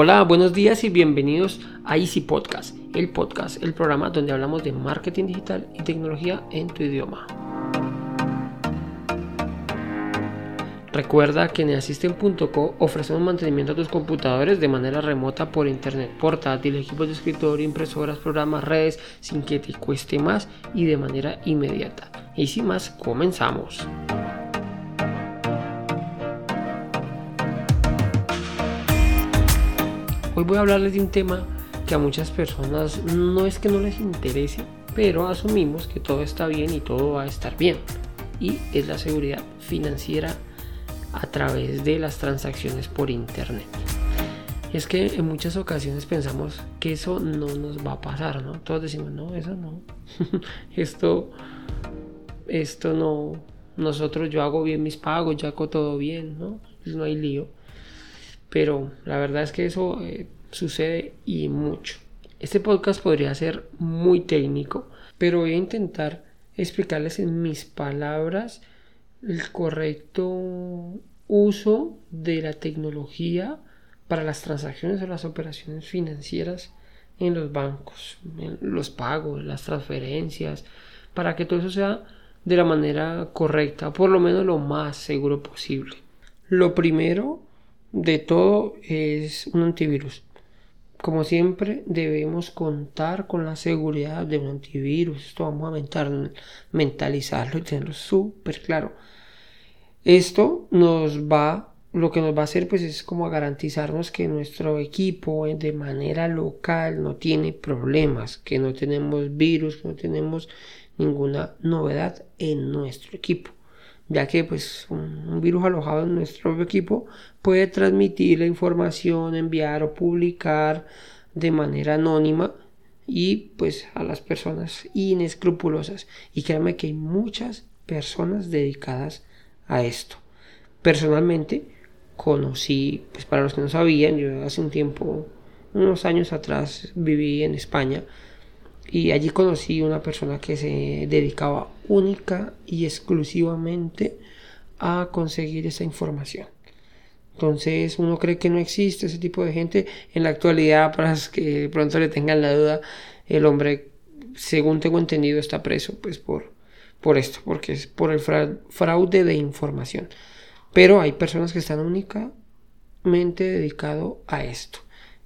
Hola, buenos días y bienvenidos a Easy Podcast, el podcast, el programa donde hablamos de marketing digital y tecnología en tu idioma. Recuerda que en Assistant.co ofrecemos mantenimiento a tus computadores de manera remota por internet, portátil, equipos de escritorio, impresoras, programas, redes, sin que te cueste más y de manera inmediata. Y sin más, comenzamos. Hoy voy a hablarles de un tema que a muchas personas no es que no les interese, pero asumimos que todo está bien y todo va a estar bien. Y es la seguridad financiera a través de las transacciones por internet. Es que en muchas ocasiones pensamos que eso no nos va a pasar, ¿no? Todos decimos, no, eso no. esto, esto no. Nosotros, yo hago bien mis pagos, yo hago todo bien, ¿no? Pues no hay lío. Pero la verdad es que eso eh, sucede y mucho. Este podcast podría ser muy técnico, pero voy a intentar explicarles en mis palabras el correcto uso de la tecnología para las transacciones o las operaciones financieras en los bancos, los pagos, las transferencias, para que todo eso sea de la manera correcta, por lo menos lo más seguro posible. Lo primero de todo es un antivirus. Como siempre debemos contar con la seguridad de un antivirus. Esto vamos a mentalizarlo y tenerlo súper claro. Esto nos va, lo que nos va a hacer pues es como garantizarnos que nuestro equipo de manera local no tiene problemas, que no tenemos virus, que no tenemos ninguna novedad en nuestro equipo ya que pues un, virus alojado en nuestro equipo puede transmitir la información, enviar o publicar de manera anónima y pues a las personas inescrupulosas. Y créanme que hay muchas personas dedicadas a esto. Personalmente conocí pues para los que no sabían yo hace un tiempo unos años atrás viví en España y allí conocí una persona que se dedicaba única y exclusivamente a conseguir esa información. Entonces uno cree que no existe ese tipo de gente. En la actualidad, para que pronto le tengan la duda, el hombre, según tengo entendido, está preso pues por, por esto, porque es por el fraude de información. Pero hay personas que están únicamente dedicado a esto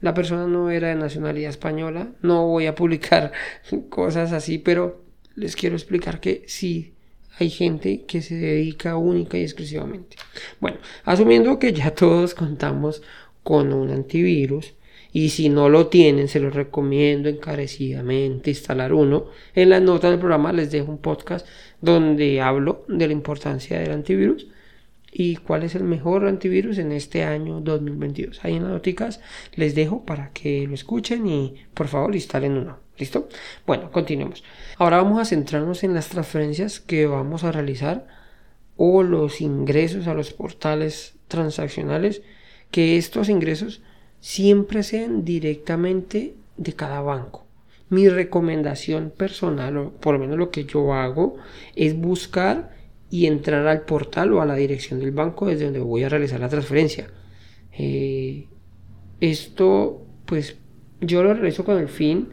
la persona no era de nacionalidad española, no voy a publicar cosas así, pero les quiero explicar que sí hay gente que se dedica única y exclusivamente. Bueno, asumiendo que ya todos contamos con un antivirus, y si no lo tienen, se los recomiendo encarecidamente instalar uno. En la nota del programa les dejo un podcast donde hablo de la importancia del antivirus y cuál es el mejor antivirus en este año 2022. Ahí en las noticas les dejo para que lo escuchen y por favor instalen uno. ¿Listo? Bueno, continuemos. Ahora vamos a centrarnos en las transferencias que vamos a realizar o los ingresos a los portales transaccionales. Que estos ingresos siempre sean directamente de cada banco. Mi recomendación personal, o por lo menos lo que yo hago, es buscar y entrar al portal o a la dirección del banco desde donde voy a realizar la transferencia. Eh, esto, pues, yo lo realizo con el fin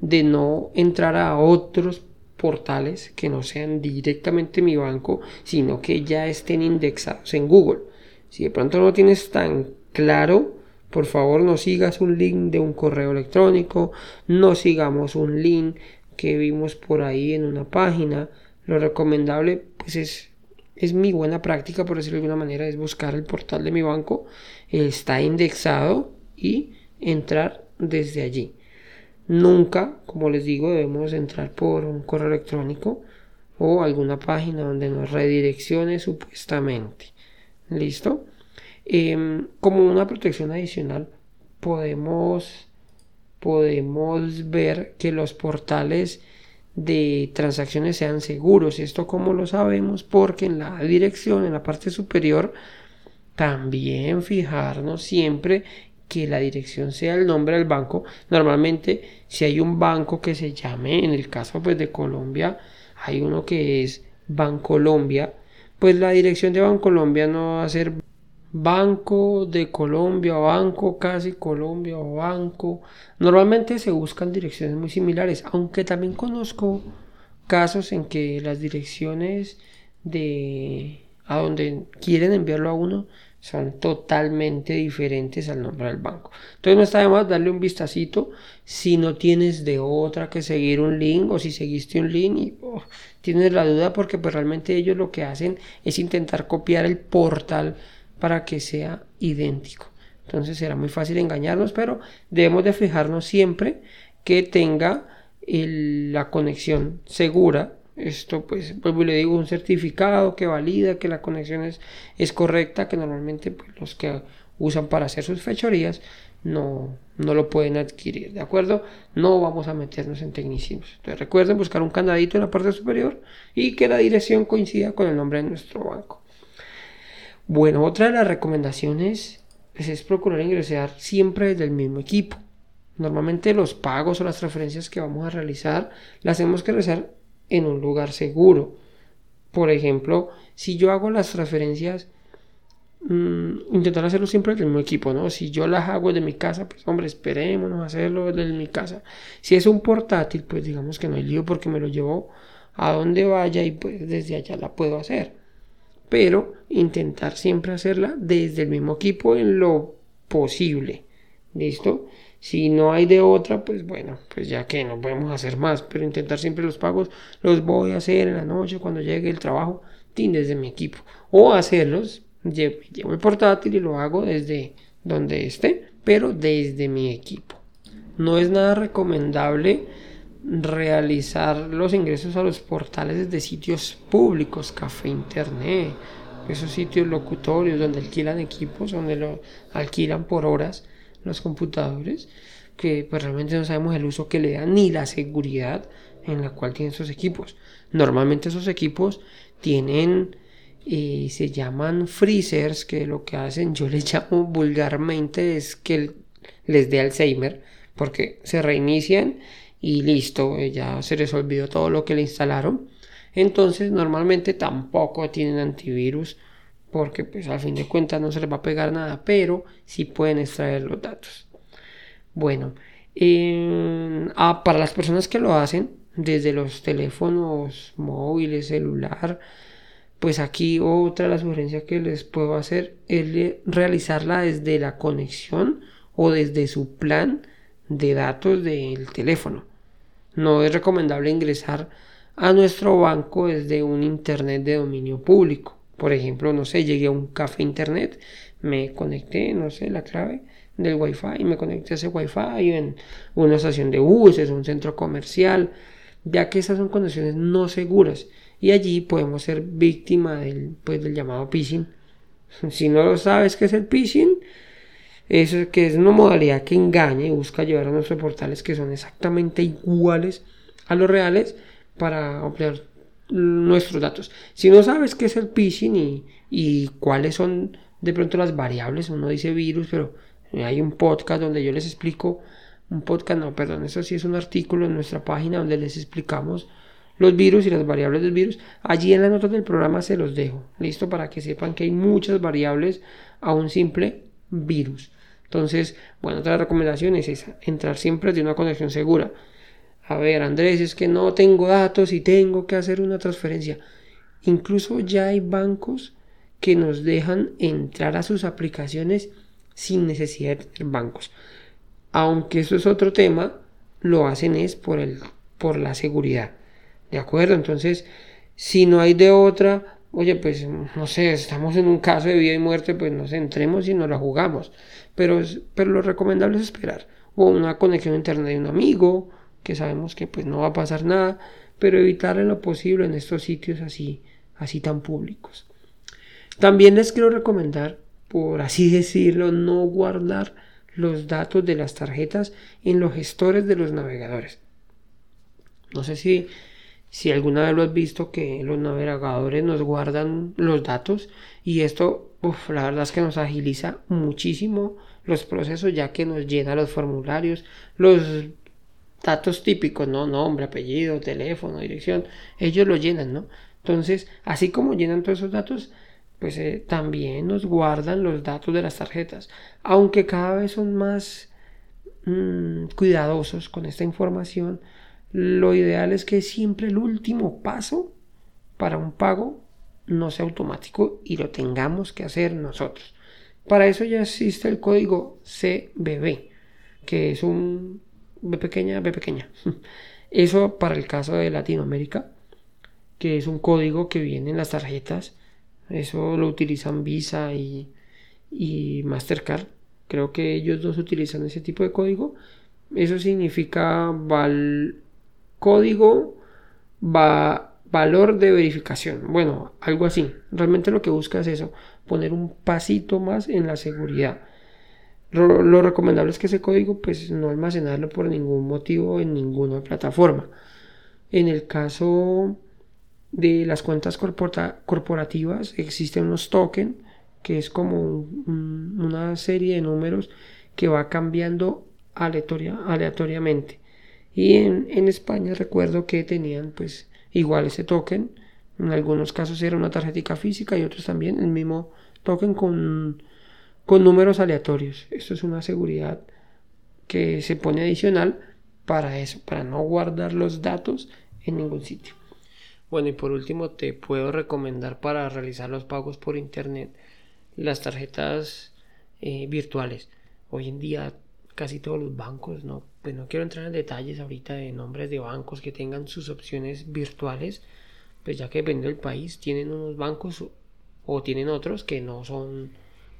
de no entrar a otros portales que no sean directamente mi banco, sino que ya estén indexados en Google. Si de pronto no tienes tan claro, por favor no sigas un link de un correo electrónico, no sigamos un link que vimos por ahí en una página, lo recomendable pues es, es mi buena práctica, por decirlo de alguna manera, es buscar el portal de mi banco, está indexado y entrar desde allí. Nunca, como les digo, debemos entrar por un correo electrónico o alguna página donde nos redireccione supuestamente. ¿Listo? Em, como una protección adicional, podemos, podemos ver que los portales de transacciones sean seguros. Esto como lo sabemos porque en la dirección, en la parte superior, también fijarnos siempre que la dirección sea el nombre del banco. Normalmente si hay un banco que se llame, en el caso pues de Colombia, hay uno que es Bancolombia, pues la dirección de Bancolombia no va a ser Banco de Colombia Banco Casi Colombia Banco. Normalmente se buscan direcciones muy similares, aunque también conozco casos en que las direcciones de a donde quieren enviarlo a uno son totalmente diferentes al nombre del banco. Entonces no está de más darle un vistacito si no tienes de otra que seguir un link o si seguiste un link y oh, tienes la duda porque pues realmente ellos lo que hacen es intentar copiar el portal para que sea idéntico. Entonces será muy fácil engañarnos, pero debemos de fijarnos siempre que tenga la conexión segura esto, pues, pues le digo, un certificado que valida que la conexión es, es correcta, que normalmente pues, los que usan para hacer sus fechorías no, no lo pueden adquirir, ¿de acuerdo? No vamos a meternos en tecnicismos. Entonces recuerden buscar un candadito en la parte superior y que la dirección coincida con el nombre de nuestro banco. Bueno, otra de las recomendaciones pues, es procurar ingresar siempre desde el mismo equipo. Normalmente los pagos o las transferencias que vamos a realizar las tenemos que realizar en un lugar seguro. Por ejemplo, si yo hago las transferencias, mm, intentar hacerlo siempre del mismo equipo, ¿no? Si yo las hago de mi casa, pues hombre, esperémonos hacerlo desde mi casa. Si es un portátil, pues digamos que no hay lío porque me lo llevo a donde vaya y pues desde allá la puedo hacer. Pero intentar siempre hacerla desde el mismo equipo en lo posible. ¿Listo? Si no hay de otra, pues bueno, pues ya que no podemos hacer más, pero intentar siempre los pagos los voy a hacer en la noche cuando llegue el trabajo, desde mi equipo. O hacerlos, llevo, el portátil y lo hago desde donde esté, pero desde mi equipo. No es nada recomendable realizar los ingresos a los portales desde sitios públicos, café internet, esos sitios locutorios donde alquilan equipos, donde lo alquilan por horas los computadores, que pues realmente no sabemos el uso que le dan ni la seguridad en la cual tienen esos equipos. Normalmente esos equipos tienen, eh, se llaman freezers, que lo que hacen, yo les llamo vulgarmente, es que les dé Alzheimer, porque se reinician y listo, eh, ya se les olvidó todo lo que le instalaron. Entonces normalmente tampoco tienen antivirus porque pues al fin de cuentas no se les va a pegar nada, pero sí pueden extraer los datos. Bueno, ah, para las personas que lo hacen desde los teléfonos móviles, celular, pues aquí otra de las sugerencias que les puedo hacer es realizarla desde la conexión o desde su plan de datos del teléfono. No es recomendable ingresar a nuestro banco desde un internet de dominio público por ejemplo, no sé, llegué a un café internet, me conecté, no sé, la clave del wifi y me conecté a ese wifi en una estación de buses, un centro comercial, ya que esas son condiciones no seguras y allí podemos ser víctima del, pues, del llamado phishing. Si no lo sabes qué es el phishing, eso que es una modalidad que engaña y busca llevar a nuestros portales que son exactamente iguales a los reales para obtener nuestros datos. Si no sabes qué es el phishing y, cuáles son de pronto las variables, uno dice virus, pero hay un podcast donde yo les explico, un podcast, no, perdón, eso sí es un artículo en nuestra página donde les explicamos los virus y las variables del virus. Allí en las notas del programa se los dejo, listo, para que sepan que hay muchas variables a un simple virus. Entonces, bueno, otra recomendación es esa, entrar siempre de una conexión segura a ver, Andrés, es que no tengo datos y tengo que hacer una transferencia. Incluso ya hay bancos que nos dejan entrar a sus aplicaciones sin necesidad de tener bancos. Aunque eso es otro tema, lo hacen es por, el, por la seguridad. ¿De acuerdo? Entonces, si no hay de otra, oye, pues no sé, estamos en un caso de vida y muerte, pues nos entremos y nos la jugamos. Pero, pero lo recomendable es esperar. O una conexión a internet de un amigo, que sabemos que pues no va a pasar nada, pero evitar en lo posible en estos sitios así, así tan públicos. También les quiero recomendar, por así decirlo, no guardar los datos de las tarjetas en los gestores de los navegadores. No sé si, si alguna vez lo has visto que los navegadores nos guardan los datos y esto, la verdad es que nos agiliza muchísimo los procesos ya que nos llena los formularios, los datos típicos, ¿no? Nombre, apellido, teléfono, dirección, ellos lo llenan, ¿no? Entonces, así como llenan todos esos datos, pues eh, también nos guardan los datos de las tarjetas, aunque cada vez son más mm, cuidadosos con esta información. Lo ideal es que siempre el último paso para un pago no sea automático y lo tengamos que hacer nosotros. Para eso ya existe el código CBB, que es un B pequeña, B pequeña. Eso para el caso de Latinoamérica, que es un código que viene en las tarjetas. Eso lo utilizan Visa y, y Mastercard. Creo que ellos dos utilizan ese tipo de código. Eso significa val código va valor de verificación. Bueno, algo así. Realmente lo que busca es eso, poner un pasito más en la seguridad. Lo, recomendable es que ese código pues no almacenarlo por ningún motivo en ninguna plataforma. En el caso de las cuentas corporativas existen unos tokens que es como una serie de números que va cambiando aleatoriamente. Y en, en, España recuerdo que tenían pues igual ese token. En algunos casos era una tarjetita física y otros también el mismo token con con números aleatorios. Esto es una seguridad que se pone adicional para eso, para no guardar los datos en ningún sitio. Bueno, y por último te puedo recomendar para realizar los pagos por internet las tarjetas eh, virtuales. Hoy en día casi todos los bancos, no, pues no quiero entrar en detalles ahorita de nombres de bancos que tengan sus opciones virtuales, pues ya que depende del país, tienen unos bancos o tienen otros que no son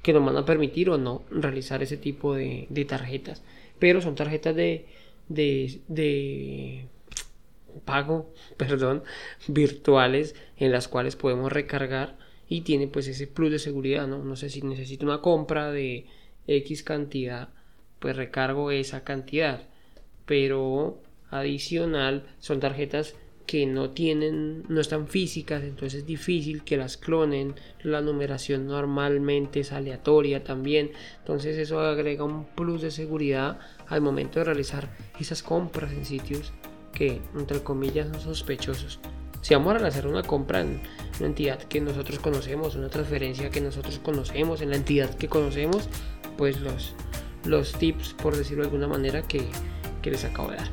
que nos van a permitir o no realizar ese tipo de, tarjetas. Pero son tarjetas de, de, pago, perdón, virtuales en las cuales podemos recargar y tiene pues ese plus de seguridad, ¿no? No sé si necesito una compra de X cantidad, pues recargo esa cantidad. Pero adicional son tarjetas que no tienen, no están físicas, entonces es difícil que las clonen. La numeración normalmente es aleatoria también, entonces eso agrega un plus de seguridad al momento de realizar esas compras en sitios que, entre comillas, son sospechosos. Si vamos a realizar una compra en una entidad que nosotros conocemos, una transferencia que nosotros conocemos, en la entidad que conocemos, pues los, los tips, por decirlo de alguna manera, que, que les acabo de dar.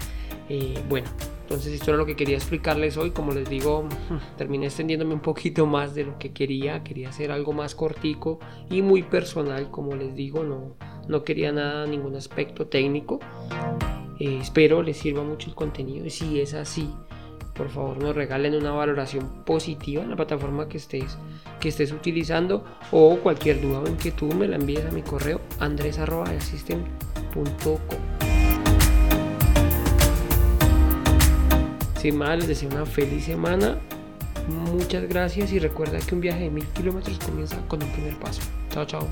Eh, bueno, entonces esto era lo que quería explicarles hoy. Como les digo, terminé extendiéndome un poquito más de lo que quería. Quería hacer algo más cortico y muy personal, como les digo. No, no quería nada, ningún aspecto técnico. Eh, espero les sirva mucho el contenido y si es así, por favor nos regalen una valoración positiva en la plataforma que estés, que estés utilizando o cualquier duda o inquietud me la envíes a mi correo andres.com. Sin más, les deseo una feliz semana. Muchas gracias y recuerda que un viaje de mil kilómetros comienza con un primer paso. Chao, chao.